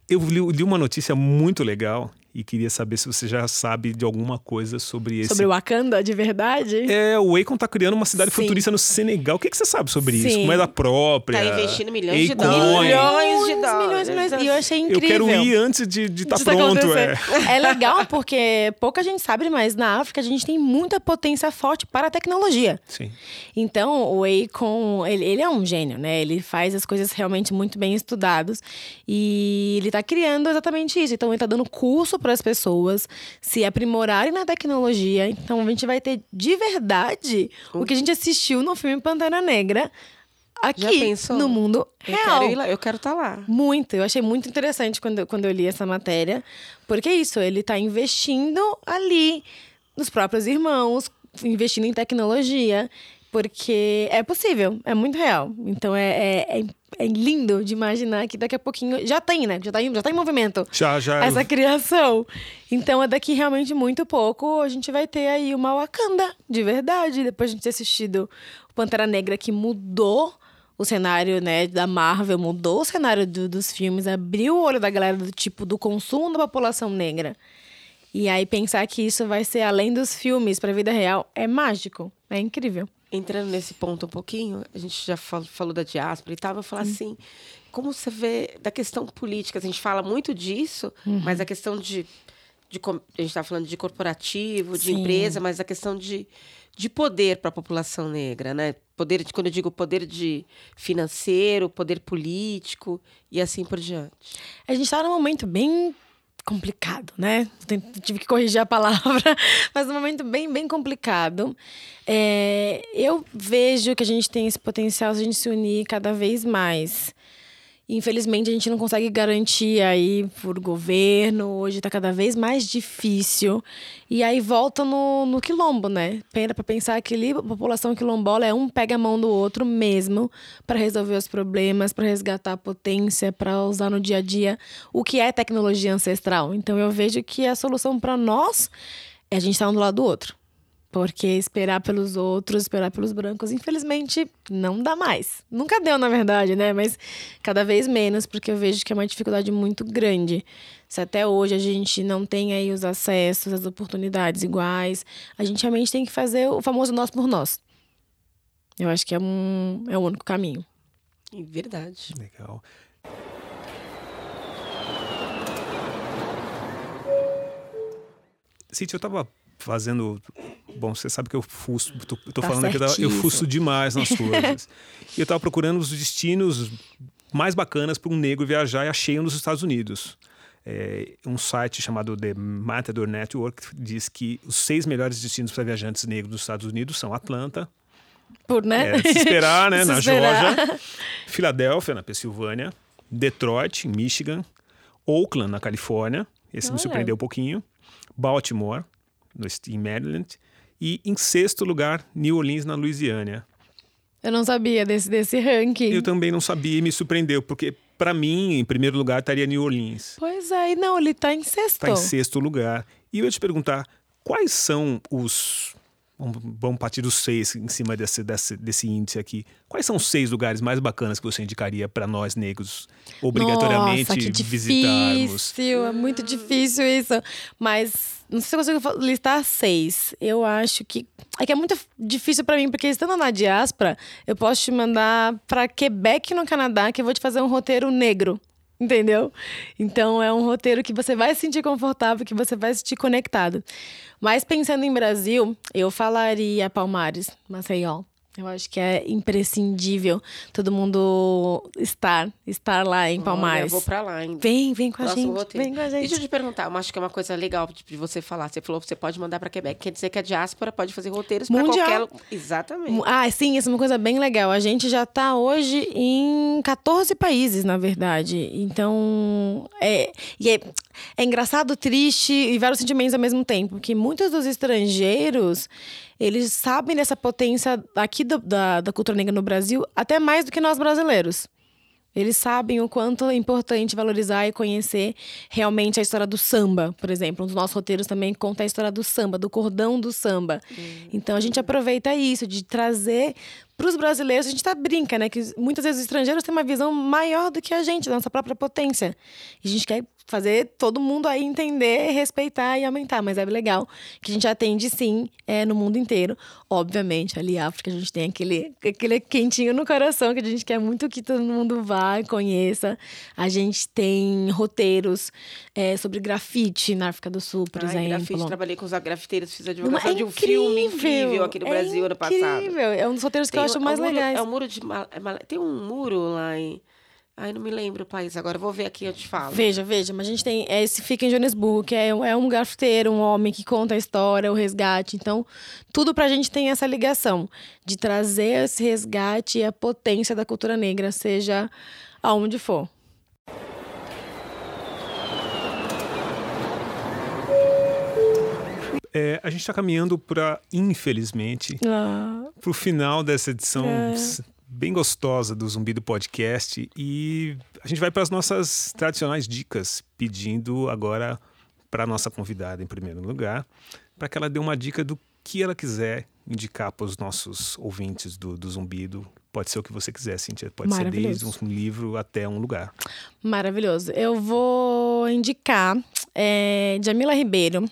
eu li, li uma notícia muito legal e queria saber se você já sabe de alguma coisa sobre esse. Sobre o Wakanda, de verdade? É, o Akon tá criando uma cidade Sim. futurista no Senegal. O que, que você sabe sobre isso? Sim. Moeda própria? Tá investindo milhões de dólares. milhões de dólares. milhões, milhões. E eu achei Eu incrível. quero ir antes de estar tá disso pronto. É. É legal porque pouca gente sabe, mas na África a gente tem muita potência forte para a tecnologia. Sim. Então, o Akon, ele, ele é um gênio, né? Ele faz as coisas realmente muito bem estudados e ele tá criando exatamente isso. Então, ele tá dando curso para as pessoas se aprimorarem na tecnologia. Então, a gente vai ter de verdade o que a gente assistiu no filme Pantera Negra aqui no mundo real. lá, eu quero estar lá. Muito, eu achei muito interessante quando, quando eu li essa matéria, porque é isso, ele está investindo ali nos próprios irmãos, investindo em tecnologia, porque é possível, é muito real. Então é, é, é, é lindo de imaginar que daqui a pouquinho já tem, né? Já tá em, já tá em movimento Já, já. essa criação. Então é daqui realmente muito pouco a gente vai ter aí uma Wakanda, de verdade. Depois de a gente ter assistido o Pantera Negra que mudou o cenário, né, da Marvel, mudou o cenário do- dos filmes, abriu o olho da galera do tipo do consumo da população negra. E aí pensar que isso vai ser além dos filmes para a vida real é mágico, é incrível. Entrando nesse ponto um pouquinho, a gente já fal- falou da diáspora e tal, eu falar assim, como você vê da questão política, a gente fala muito disso, mas a questão de, de a gente está falando de corporativo, de Sim. empresa, mas a questão de, de poder para a população negra, né? Poder, de, quando eu digo poder de financeiro, poder político e assim por diante. A gente tá num momento bem complicado, né? Tive que corrigir a palavra, [LAUGHS] mas um momento bem, bem complicado. É, eu vejo que a gente tem esse potencial se a gente se unir cada vez mais. Infelizmente, a gente não consegue garantir aí por governo. Hoje está cada vez mais difícil. E aí volta no, no quilombo, né? Pena para pensar que ali, a população quilombola é um pega a mão do outro mesmo para resolver os problemas, para resgatar a potência, para usar no dia a dia o que é tecnologia ancestral. Então eu vejo que a solução para nós é a gente estar um do lado do outro. Porque esperar pelos outros, esperar pelos brancos, infelizmente, não dá mais. Nunca deu, na verdade, né? Mas cada vez menos, porque eu vejo que é uma dificuldade muito grande. Se até hoje a gente não tem aí os acessos, as oportunidades iguais, a gente realmente tem que fazer o famoso nós por nós. Eu acho que é, um, é o único caminho. Verdade. Legal. Cintia, eu tava fazendo. Bom, você sabe que eu fuço, tô, tô Tá falando aqui, da- eu fuço demais nas coisas. e eu tava procurando os destinos mais bacanas para um negro viajar e achei um nos Estados Unidos. É, um site chamado The Matador Network diz que os seis melhores destinos para viajantes negros nos Estados Unidos são Atlanta, Por, né? é, se esperar, né, [LAUGHS] Se na esperar. Geórgia, Filadélfia, na Pensilvânia, Detroit, em Michigan, Oakland, na Califórnia, esse me Olha. surpreendeu um pouquinho, Baltimore, no, em Maryland, e em sexto lugar, New Orleans, na Louisiana. Eu não sabia desse, desse ranking. Eu também não sabia e me surpreendeu, porque para mim, em primeiro lugar, estaria New Orleans. Pois é, não, ele tá em sexto. Está em sexto lugar. E eu ia te perguntar, quais são os. Vamos, vamos partir dos seis em cima desse, desse, desse índice aqui. Quais são os seis lugares mais bacanas que você indicaria para nós negros obrigatoriamente Nossa, que visitarmos? difícil, é muito difícil isso. Mas não sei se eu consigo listar seis. Eu acho que é que é muito difícil pra mim, porque estando na diáspora, eu posso te mandar pra Quebec, no Canadá, que eu vou te fazer um roteiro negro. Entendeu? Então é um roteiro que você vai se sentir confortável, que você vai se sentir conectado. Mas pensando em Brasil, eu falaria Palmares, Maceió. Eu acho que é imprescindível todo mundo estar, estar lá em Olha, Palmares. eu vou pra lá ainda. Vem, vem com a Próximo gente. roteiro. Vem com a gente. Deixa eu te perguntar, eu acho que é uma coisa legal de você falar. Você falou que você pode mandar pra Quebec. Quer dizer que a diáspora pode fazer roteiros pra Mundial. qualquer. Exatamente. Ah, sim, isso é uma coisa bem legal. A gente já tá hoje em 14 países, na verdade. Então, é, e é, é engraçado, triste e vários sentimentos ao mesmo tempo. Que muitos dos estrangeiros, eles sabem dessa potência aqui do- da, da cultura negra no Brasil, até mais do que nós brasileiros. Eles sabem o quanto é importante valorizar e conhecer realmente a história do samba, por exemplo. Um dos nossos roteiros também conta a história do samba, do cordão do samba. Então a gente aproveita isso, de trazer para os brasileiros. A gente tá brinca, né? Que muitas vezes os estrangeiros têm uma visão maior do que a gente, da nossa própria potência. E a gente quer fazer todo mundo aí entender, respeitar e aumentar. Mas é legal que a gente atende sim é, no mundo inteiro. Obviamente, ali África a gente tem aquele, aquele quentinho no coração que a gente quer muito que todo mundo vá, conheça. A gente tem roteiros é, sobre grafite na África do Sul, por Ai, exemplo. grafite, trabalhei com os grafiteiros, fiz a divulgação é de um filme incrível, incrível aqui no é Brasil ano passado. Incrível, é um dos roteiros que eu Tem acho um- mais é um legais. É um muro de. É Tem um muro lá em. Ai, não me lembro o país agora. Vou ver aqui e eu te falo. Veja, veja, mas a gente tem é, esse fica em Joanesburgo, que é, um- é um grafiteiro, um homem que conta a história, o resgate. Então, tudo pra gente tem essa ligação de trazer esse resgate e a potência da cultura negra, seja aonde for. É, a gente está caminhando para, infelizmente, Ah, para o final dessa edição É. bem gostosa do Zumbi do Podcast e a gente vai para as nossas tradicionais dicas, pedindo agora para nossa convidada, em primeiro lugar, para que ela dê uma dica do que ela quiser indicar para os nossos ouvintes do, do Zumbido. Pode ser o que você quiser, Cintia. Pode ser desde um livro até um lugar. maravilhoso. Eu vou indicar é, Jamila Ribeiro,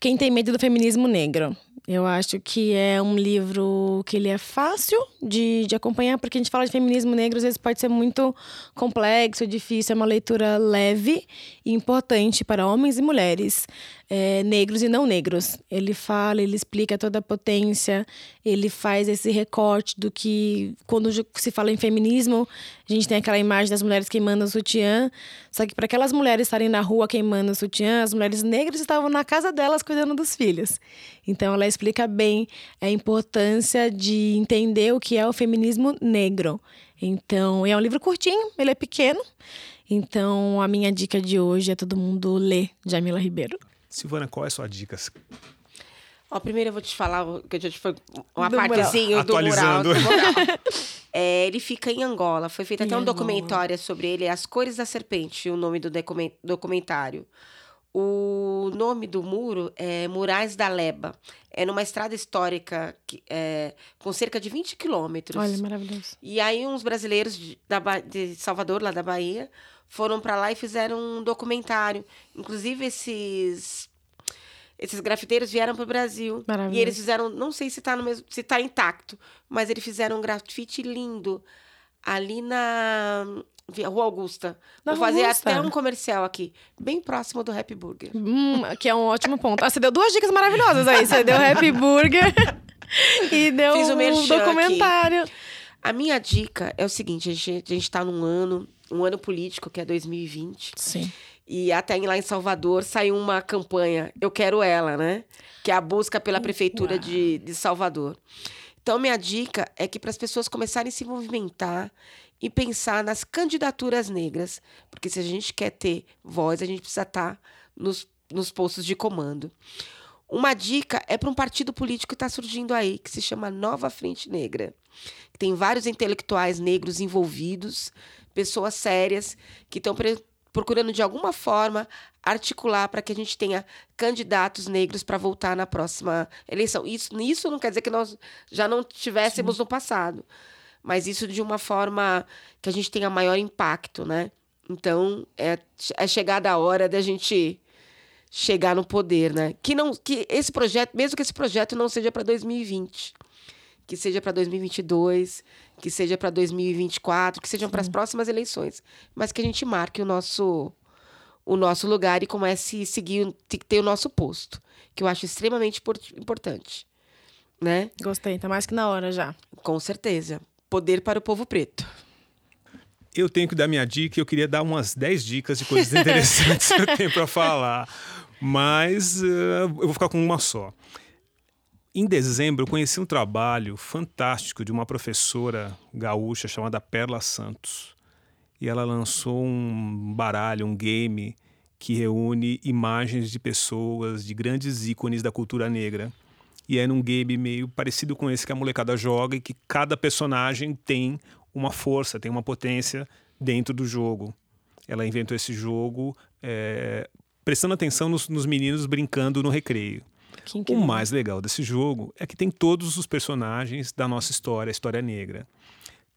Quem Tem Medo do Feminismo Negro. Eu acho que é um livro que ele é fácil de, de acompanhar, porque a gente fala de feminismo negro, às vezes pode ser muito complexo, difícil. É uma leitura leve e importante para homens e mulheres, é, negros e não negros. Ele fala, ele explica toda a potência, ele faz esse recorte do que, quando se fala em feminismo, a gente tem aquela imagem das mulheres queimando o sutiã, só que para aquelas mulheres estarem na rua queimando o sutiã, as mulheres negras estavam na casa delas cuidando dos filhos. Então ela explica bem a importância de entender o que é o feminismo negro. Então, é um livro curtinho, ele é pequeno. Então, a minha dica de hoje é todo mundo ler Jamila Ribeiro. Silvana, qual é a sua dica? Ó, primeiro eu vou te falar o- que a gente foi uma Do mural. partezinha do mural. Atualizando. do mural. [LAUGHS] É, ele fica em Angola. Foi feito Em até um Angola. documentário sobre ele, As Cores da Serpente, o nome do documen- documentário. O nome do muro é Murais da Leba. É numa estrada histórica que, é, com cerca de 20 quilômetros. Olha, maravilhoso. E aí uns brasileiros de, da de Salvador, lá da Bahia, foram para lá e fizeram um documentário. Inclusive esses esses grafiteiros vieram para o Brasil. Maravilhoso. E eles fizeram, não sei se está no mesmo, se tá intacto, mas eles fizeram um grafite lindo ali na Rua Augusta. Na Vou fazer Augusta. até um comercial aqui, bem próximo do Happy Burger. Hum, que é um ótimo ponto. Ah, você deu duas dicas maravilhosas aí. Você deu Happy Burger [LAUGHS] e deu Fiz o um merchan documentário. A minha dica é o seguinte: a gente, a gente tá num ano, um ano político, que é 2020. Sim. E até lá em Salvador saiu uma campanha, Eu Quero Ela, né? Que é a busca pela Prefeitura de, de Salvador. Então, minha dica é que para as pessoas começarem a se movimentar e pensar nas candidaturas negras, porque se a gente quer ter voz, a gente precisa estar nos, nos postos de comando. Uma dica é para um partido político que está surgindo aí, que se chama Nova Frente Negra. Tem vários intelectuais negros envolvidos, pessoas sérias que estão procurando de alguma forma articular para que a gente tenha candidatos negros para voltar na próxima eleição. Isso, isso não quer dizer que nós já não tivéssemos no passado, mas isso de uma forma que a gente tenha maior impacto, né? Então, é, é chegada a hora da gente chegar no poder, né? Que não que esse projeto, mesmo que esse projeto não seja para 2020, que seja para 2022, que seja para 2024, que sejam para as próximas eleições, mas que a gente marque o nosso o nosso lugar e comece a seguir ter o nosso posto, que eu acho extremamente importante, né? Gostei, tá mais que na hora já. Com certeza. Poder para o povo preto. Eu tenho que dar minha dica, eu queria dar umas 10 dicas de coisas interessantes que eu [LAUGHS] tenho para falar, mas uh, eu vou ficar com uma só. Em dezembro, eu conheci um trabalho fantástico de uma professora gaúcha chamada Perla Santos. E ela lançou um baralho, um game que reúne imagens de pessoas, de grandes ícones da cultura negra. E é num game meio parecido com esse que a molecada joga e que cada personagem tem uma força, tem uma potência dentro do jogo. Ela inventou esse jogo é, prestando atenção nos, nos meninos brincando no recreio. O mais legal desse jogo é que tem todos os personagens da nossa história, a história negra.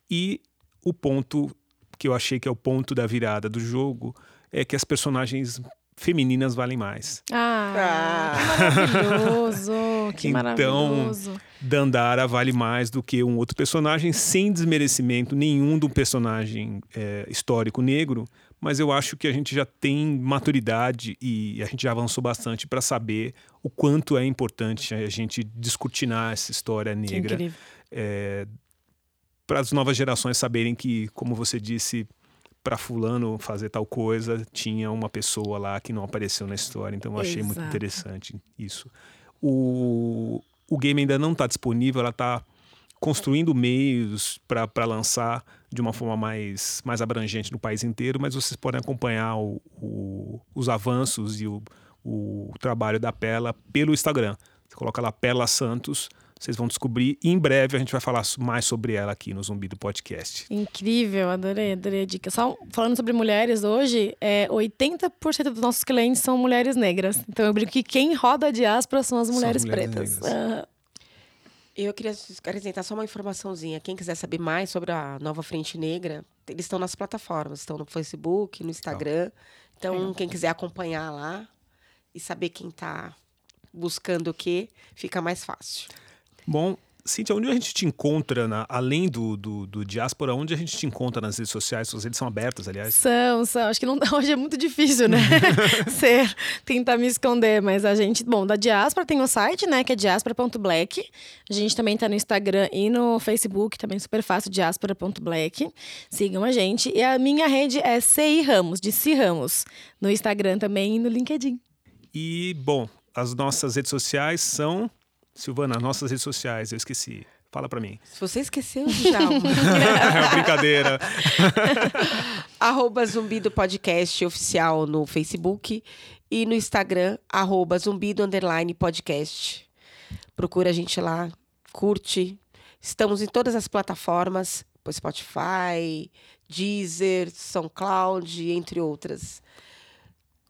E o ponto que eu achei que é o ponto da virada do jogo é que as personagens femininas valem mais. Ah, que maravilhoso, que então, maravilhoso. Dandara vale mais do que um outro personagem, sem desmerecimento nenhum do personagem é, histórico negro, mas eu acho que a gente já tem maturidade e a gente já avançou bastante para saber o quanto é importante a gente descortinar essa história negra. É, para as novas gerações saberem que, como você disse, para fulano fazer tal coisa, tinha uma pessoa lá que não apareceu na história. Então eu achei Exato. muito interessante isso. O, o game ainda não está disponível, ela está construindo meios para lançar de uma forma mais, mais abrangente no país inteiro, mas vocês podem acompanhar o, o, os avanços e o, o trabalho da Pela pelo Instagram. Você coloca lá Pela Santos, vocês vão descobrir. E em breve a gente vai falar mais sobre ela aqui no Zumbi do Podcast. Incrível, adorei, adorei a dica. Só falando sobre mulheres hoje, é, 80% dos nossos clientes são mulheres negras. Então eu brinco que quem roda a diáspora são as mulheres, mulheres pretas. negras. Eu queria acrescentar só uma informaçãozinha. Quem quiser saber mais sobre a Nova Frente Negra, eles estão nas plataformas, estão no Facebook, no Instagram. Então, quem quiser acompanhar lá e saber quem está buscando o quê, fica mais fácil. Bom, Cíntia, onde a gente te encontra, na- além do, do, do Diáspora, onde a gente te encontra nas redes sociais? Suas redes são abertas, aliás. São, são. Acho que não, [LAUGHS] hoje é muito difícil, né? [LAUGHS] Ser, tentar me esconder, mas a gente, bom, da Diáspora tem o site, né, que é diaspora.black. A gente também tá no Instagram e no Facebook, também super fácil, diaspora.black. Sigam a gente. E a minha rede é CI Ramos, de C Ramos, no Instagram também e no LinkedIn. E, bom, as nossas redes sociais são. Silvana, as nossas redes sociais, eu esqueci. Fala pra mim. Se você esqueceu, Djalma. [LAUGHS] é brincadeira. [LAUGHS] arroba Zumbi do Podcast oficial no Facebook e no Instagram, arroba Zumbi do Underline Podcast. Procura a gente lá, curte. Estamos em todas as plataformas, Spotify, Deezer, SoundCloud, entre outras.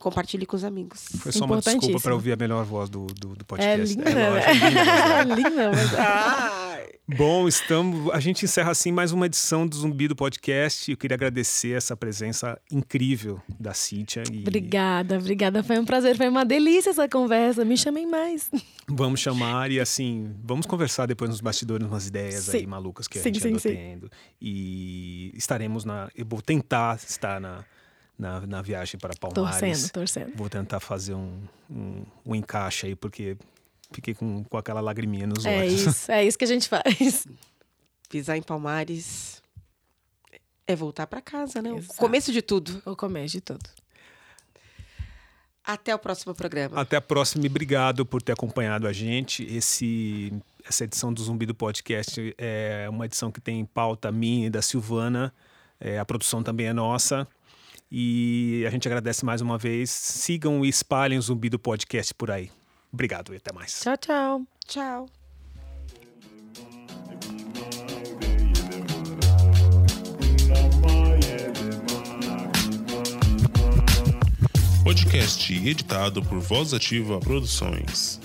Compartilhe com os amigos. Foi só uma desculpa para ouvir a melhor voz do, do, do É podcast. [LAUGHS] é linda, mas- né? linda, mas... Ai. Bom, estamos. A gente encerra assim mais uma edição do Zumbi do Podcast. Eu queria agradecer essa presença incrível da Cíntia. E Obrigada, obrigada. Foi um prazer, foi uma delícia essa conversa. Me chamem mais. Vamos chamar e assim, vamos conversar depois nos bastidores umas ideias Sim. aí malucas que a Sim, gente sim, andou sim. tendo. E estaremos na. Eu vou tentar estar na, na, na viagem para Palmares. Torcendo, torcendo. Vou tentar fazer um, um, um encaixe aí, porque fiquei com, com aquela lagriminha nos É olhos. isso, é isso que a gente faz. [LAUGHS] Pisar em Palmares é voltar para casa, né? Exato. O começo de tudo. O começo de tudo. Até o próximo programa. Até a próxima e obrigado por ter acompanhado a gente. Esse, essa edição do Zumbi do Podcast é uma edição que tem pauta minha e da Silvana. É, a produção também é nossa. E a gente agradece mais uma vez. Sigam e espalhem o Zumbi do Podcast por aí. Obrigado e até mais. Tchau, tchau. Tchau. Podcast editado por Voz Ativa Produções.